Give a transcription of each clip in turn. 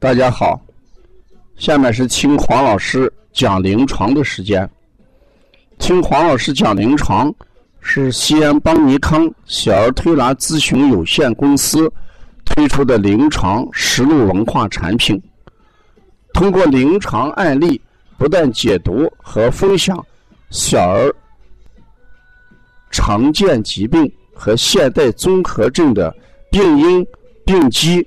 大家好，下面是听黄老师讲临床的时间。听黄老师讲临床是西安邦尼康小儿推拿咨询有限公司推出的临床实录文化产品，通过临床案例不断解读和分享小儿常见疾病和现代综合症的病因、病机。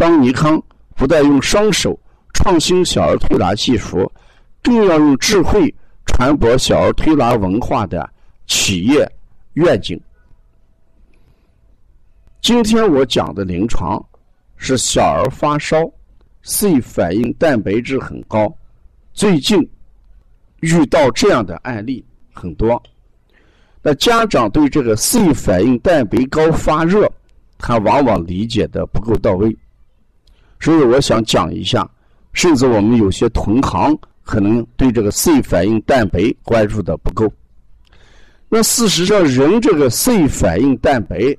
邦尼康不但用双手创新小儿推拿技术，更要用智慧传播小儿推拿文化的企业愿景。今天我讲的临床是小儿发烧，C 反应蛋白质很高，最近遇到这样的案例很多。那家长对这个 C 反应蛋白高发热，他往往理解的不够到位。所以我想讲一下，甚至我们有些同行可能对这个 C 反应蛋白关注的不够。那事实上，人这个 C 反应蛋白，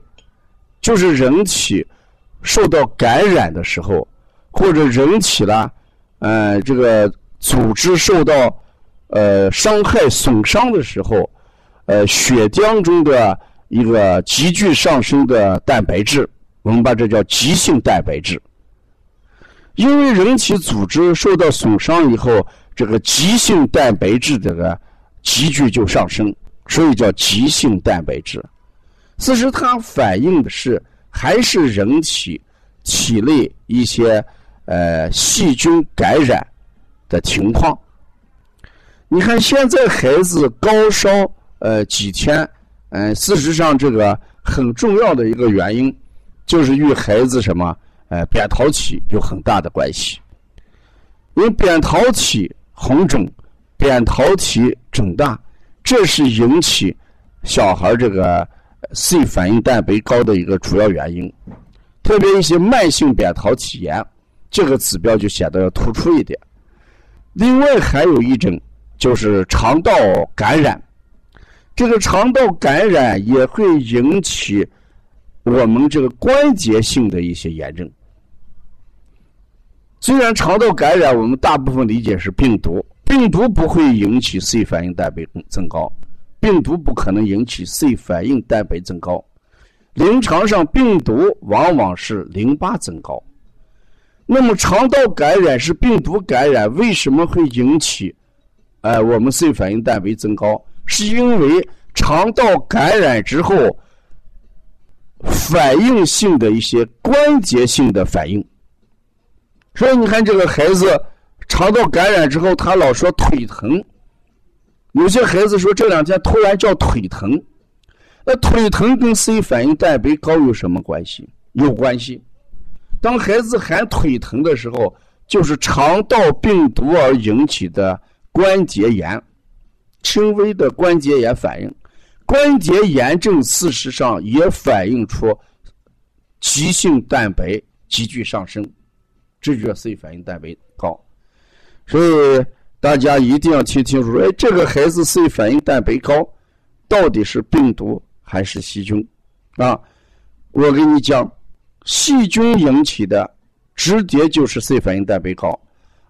就是人体受到感染的时候，或者人体呢，呃，这个组织受到呃伤害损伤的时候，呃，血浆中的一个急剧上升的蛋白质，我们把这叫急性蛋白质。因为人体组织受到损伤以后，这个急性蛋白质这个急剧就上升，所以叫急性蛋白质。其实它反映的是还是人体体内一些呃细菌感染的情况。你看现在孩子高烧呃几天，嗯，事实上这个很重要的一个原因就是与孩子什么？呃，扁桃体有很大的关系，因为扁桃体红肿、扁桃体肿大，这是引起小孩这个 C 反应蛋白高的一个主要原因。特别一些慢性扁桃体炎，这个指标就显得要突出一点。另外还有一种就是肠道感染，这个肠道感染也会引起我们这个关节性的一些炎症。虽然肠道感染，我们大部分理解是病毒，病毒不会引起 C 反应蛋白增高，病毒不可能引起 C 反应蛋白增高。临床上，病毒往往是淋巴增高。那么，肠道感染是病毒感染，为什么会引起，呃，我们 C 反应蛋白增高？是因为肠道感染之后，反应性的一些关节性的反应。所以你看，这个孩子肠道感染之后，他老说腿疼。有些孩子说这两天突然叫腿疼，那腿疼跟 C 反应蛋白高有什么关系？有关系。当孩子喊腿疼的时候，就是肠道病毒而引起的关节炎，轻微的关节炎反应。关节炎症事实上也反映出急性蛋白急剧上升。这就叫 C 反应蛋白高，所以大家一定要听清楚。哎，这个孩子 C 反应蛋白高，到底是病毒还是细菌？啊，我跟你讲，细菌引起的直接就是 C 反应蛋白高，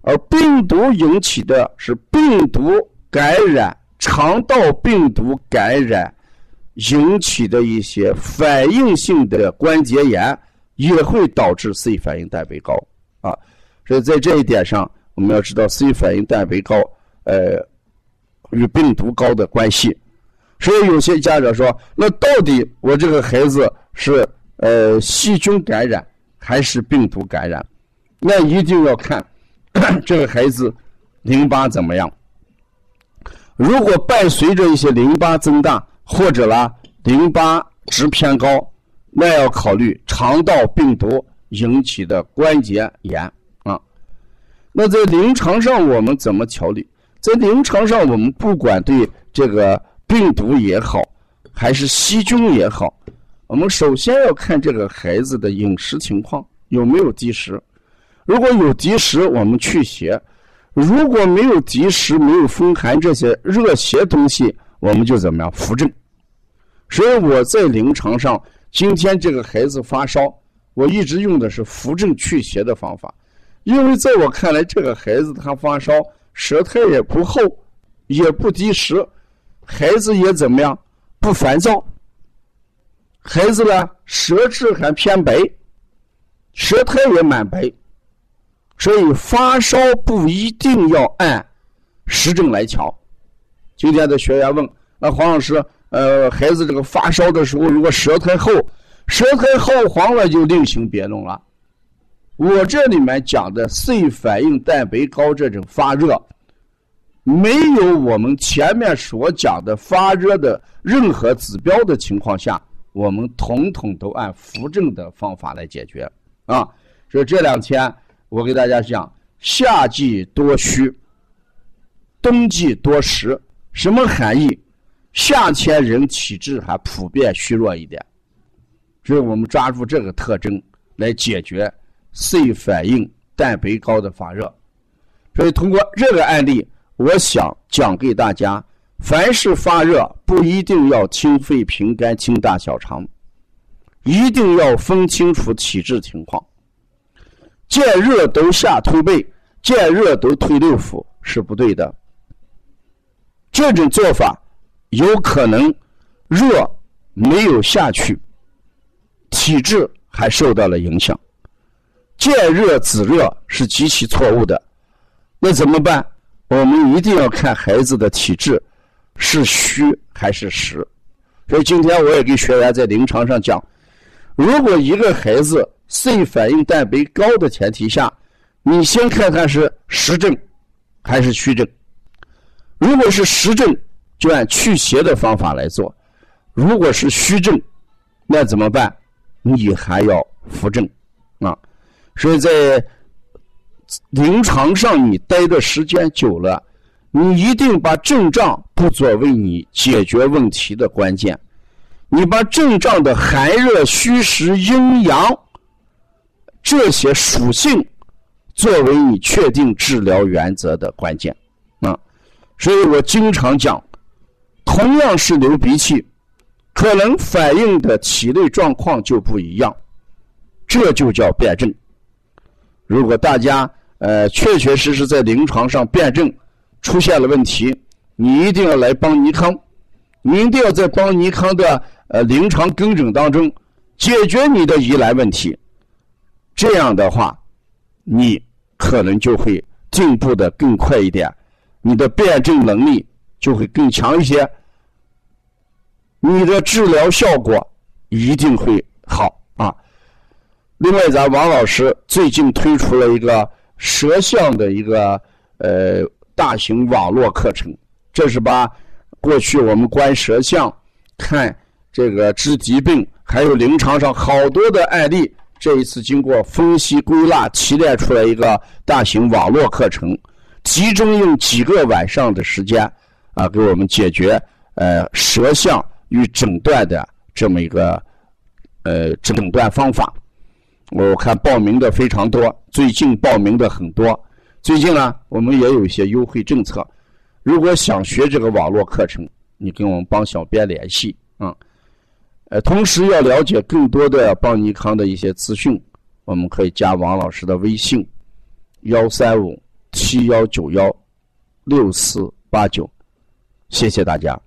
而病毒引起的是病毒感染、肠道病毒感染引起的一些反应性的关节炎，也会导致 C 反应蛋白高。啊，所以在这一点上，我们要知道 C 反应蛋白高，呃，与病毒高的关系。所以有些家长说，那到底我这个孩子是呃细菌感染还是病毒感染？那一定要看这个孩子淋巴怎么样。如果伴随着一些淋巴增大，或者啦淋巴值偏高，那要考虑肠道病毒引起的关节炎啊。那在临床上我们怎么调理？在临床上我们不管对这个病毒也好，还是细菌也好，我们首先要看这个孩子的饮食情况有没有积食。如果有积食，我们去邪；如果没有积食，没有风寒这些热邪东西，我们就怎么样扶正。所以我在临床上。今天这个孩子发烧，我一直用的是扶正祛邪的方法，因为在我看来，这个孩子他发烧，舌苔也不厚，也不积食，孩子也怎么样，不烦躁。孩子呢，舌质还偏白，舌苔也蛮白，所以发烧不一定要按实证来瞧。今天的学员问，那黄老师？呃，孩子这个发烧的时候，如果舌苔厚，舌苔厚黄了就另行别论了。我这里面讲的 C 反应蛋白高这种发热，没有我们前面所讲的发热的任何指标的情况下，我们统统都按扶正的方法来解决啊。所以这两天我给大家讲，夏季多虚，冬季多湿，什么含义？夏天人体质还普遍虚弱一点，所以我们抓住这个特征来解决 C 反应蛋白高的发热。所以通过这个案例，我想讲给大家：凡是发热，不一定要清肺平肝清大小肠，一定要分清楚体质情况。见热都下推背，见热都推六腑是不对的。这种做法。有可能热没有下去，体质还受到了影响。见热止热是极其错误的。那怎么办？我们一定要看孩子的体质是虚还是实。所以今天我也给学员在临床上讲：如果一个孩子 C 反应蛋白高的前提下，你先看看是实症还是虚症。如果是实症，就按祛邪的方法来做，如果是虚症，那怎么办？你还要扶正啊！所以在临床上你待的时间久了，你一定把症状不作为你解决问题的关键，你把症状的寒热虚实阴阳这些属性作为你确定治疗原则的关键啊！所以我经常讲。同样是流鼻涕，可能反映的体内状况就不一样，这就叫辩证。如果大家呃确确实实在临床上辩证出现了问题，你一定要来帮尼康，你一定要在帮尼康的呃临床跟诊当中解决你的疑难问题。这样的话，你可能就会进步的更快一点，你的辩证能力。就会更强一些，你的治疗效果一定会好啊。另外，咱王老师最近推出了一个舌象的一个呃大型网络课程，这是把过去我们观舌象、看这个治疾病，还有临床上好多的案例，这一次经过分析归纳提炼出来一个大型网络课程，集中用几个晚上的时间。啊，给我们解决呃舌象与诊断的这么一个呃诊断方法。我看报名的非常多，最近报名的很多。最近呢，我们也有一些优惠政策。如果想学这个网络课程，你跟我们帮小编联系啊。呃，同时要了解更多的邦尼康的一些资讯，我们可以加王老师的微信：幺三五七幺九幺六四八九。谢谢大家。